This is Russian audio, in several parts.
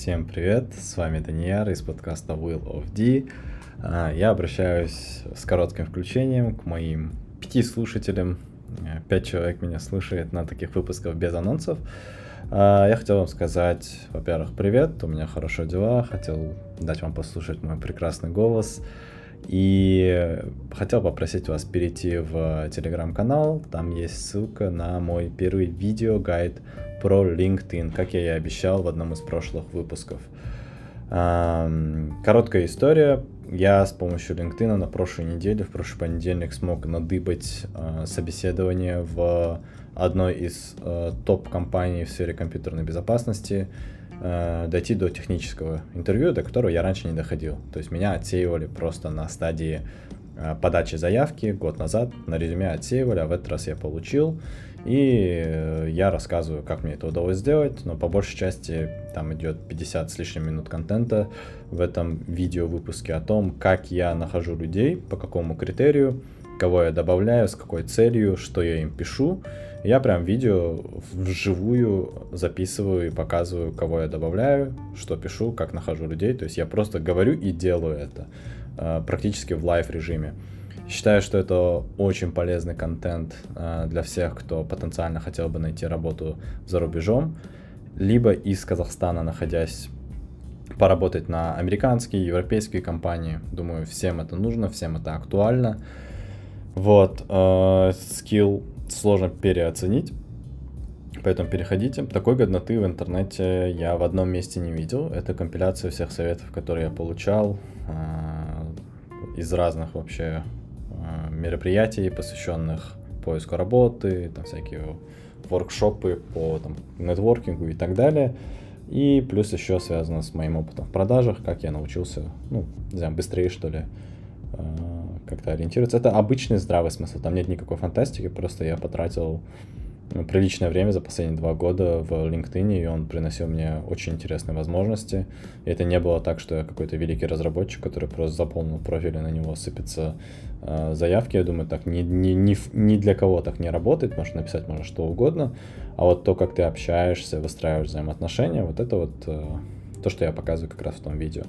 Всем привет, с вами Данияр из подкаста Will of D. А, я обращаюсь с коротким включением к моим пяти слушателям. Э, пять человек меня слушает на таких выпусках без анонсов. А, я хотел вам сказать, во-первых, привет, у меня хорошие дела, хотел дать вам послушать мой прекрасный голос. И хотел попросить вас перейти в телеграм-канал, там есть ссылка на мой первый видео-гайд про LinkedIn, как я и обещал в одном из прошлых выпусков. Короткая история. Я с помощью LinkedIn на прошлой неделе, в прошлый понедельник смог надыбать а, собеседование в одной из а, топ-компаний в сфере компьютерной безопасности, а, дойти до технического интервью, до которого я раньше не доходил. То есть меня отсеивали просто на стадии подачи заявки год назад, на резюме отсеивали, а в этот раз я получил. И э, я рассказываю, как мне это удалось сделать, но по большей части там идет 50 с лишним минут контента в этом видео выпуске о том, как я нахожу людей, по какому критерию, кого я добавляю, с какой целью, что я им пишу. Я прям видео вживую записываю и показываю, кого я добавляю, что пишу, как нахожу людей. То есть я просто говорю и делаю это э, практически в live режиме. Считаю, что это очень полезный контент э, для всех, кто потенциально хотел бы найти работу за рубежом, либо из Казахстана, находясь поработать на американские, европейские компании. Думаю, всем это нужно, всем это актуально. Вот, э, скилл сложно переоценить, поэтому переходите. Такой годноты в интернете я в одном месте не видел. Это компиляция всех советов, которые я получал э, из разных вообще Э, мероприятий, посвященных поиску работы, там всякие воркшопы по там, нетворкингу и так далее. И плюс еще связано с моим опытом в продажах, как я научился, ну, не знаю, быстрее, что ли, э, как-то ориентироваться. Это обычный здравый смысл, там нет никакой фантастики, просто я потратил приличное время за последние два года в LinkedIn, и он приносил мне очень интересные возможности. И это не было так, что я какой-то великий разработчик, который просто заполнил профиль, и на него сыпятся э, заявки. Я думаю, так ни, ни, ни, ни для кого так не работает, что написать можно что угодно. А вот то, как ты общаешься, выстраиваешь взаимоотношения, вот это вот э, то, что я показываю как раз в том видео.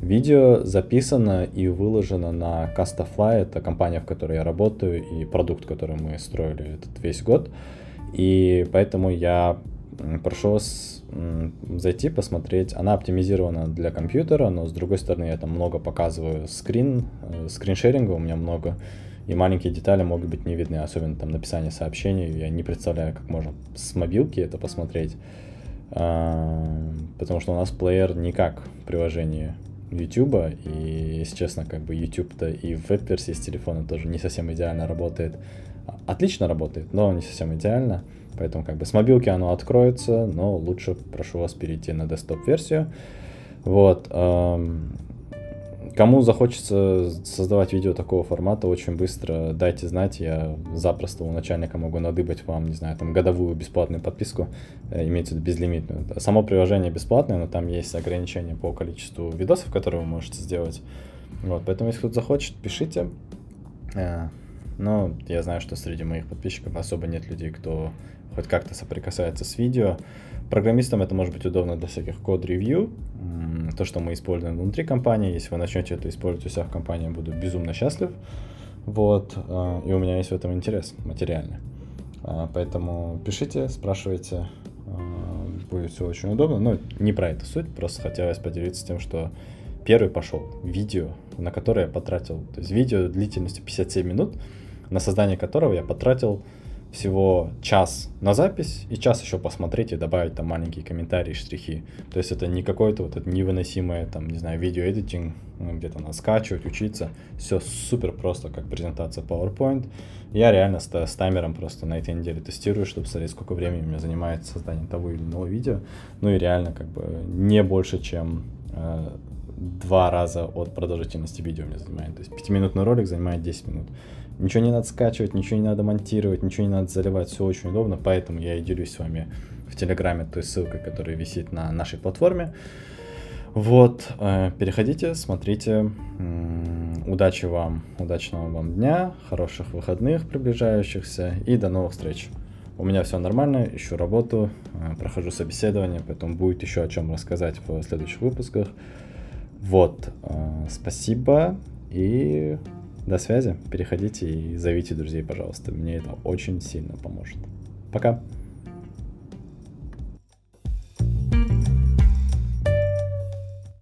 Видео записано и выложено на Castafly, это компания, в которой я работаю, и продукт, который мы строили этот весь год. И поэтому я прошу вас зайти, посмотреть. Она оптимизирована для компьютера, но с другой стороны я там много показываю скрин, э, скриншеринга у меня много, и маленькие детали могут быть не видны, особенно там написание сообщений. Я не представляю, как можно с мобилки это посмотреть, а, потому что у нас плеер не как приложение YouTube, и, если честно, как бы YouTube-то и в веб-версии с телефона тоже не совсем идеально работает отлично работает, но не совсем идеально. Поэтому как бы с мобилки оно откроется, но лучше прошу вас перейти на десктоп-версию. Вот. Кому захочется создавать видео такого формата, очень быстро дайте знать. Я запросто у начальника могу надыбать вам, не знаю, там годовую бесплатную подписку, э, имеется в виду безлимитную. Само приложение бесплатное, но там есть ограничения по количеству видосов, которые вы можете сделать. Вот, поэтому если кто-то захочет, пишите. Но я знаю, что среди моих подписчиков особо нет людей, кто хоть как-то соприкасается с видео. Программистам это может быть удобно для всяких код-ревью, то, что мы используем внутри компании. Если вы начнете это использовать у себя в компании, буду безумно счастлив. Вот, а, и у меня есть в этом интерес материальный. А, поэтому пишите, спрашивайте, а, будет все очень удобно. Но не про это суть, просто хотелось поделиться тем, что первый пошел видео, на которое я потратил, то есть видео длительностью 57 минут, на создание которого я потратил всего час на запись и час еще посмотреть и добавить там маленькие комментарии, штрихи. То есть это не какое-то вот это невыносимое, там, не знаю, видеоэдитинг, ну, где-то надо скачивать, учиться. Все супер просто, как презентация PowerPoint. Я реально с, с таймером просто на этой неделе тестирую, чтобы смотреть, сколько времени у меня занимает создание того или иного видео. Ну и реально как бы не больше, чем э, два раза от продолжительности видео меня занимает. То есть пятиминутный ролик занимает 10 минут. Ничего не надо скачивать, ничего не надо монтировать, ничего не надо заливать, все очень удобно, поэтому я и делюсь с вами в Телеграме той ссылкой, которая висит на нашей платформе. Вот, э, переходите, смотрите. Удачи вам, удачного вам дня, хороших выходных приближающихся и до новых встреч. У меня все нормально, ищу работу, э, прохожу собеседование, поэтому будет еще о чем рассказать в следующих выпусках. Вот, э, спасибо и до связи. Переходите и зовите друзей, пожалуйста. Мне это очень сильно поможет. Пока.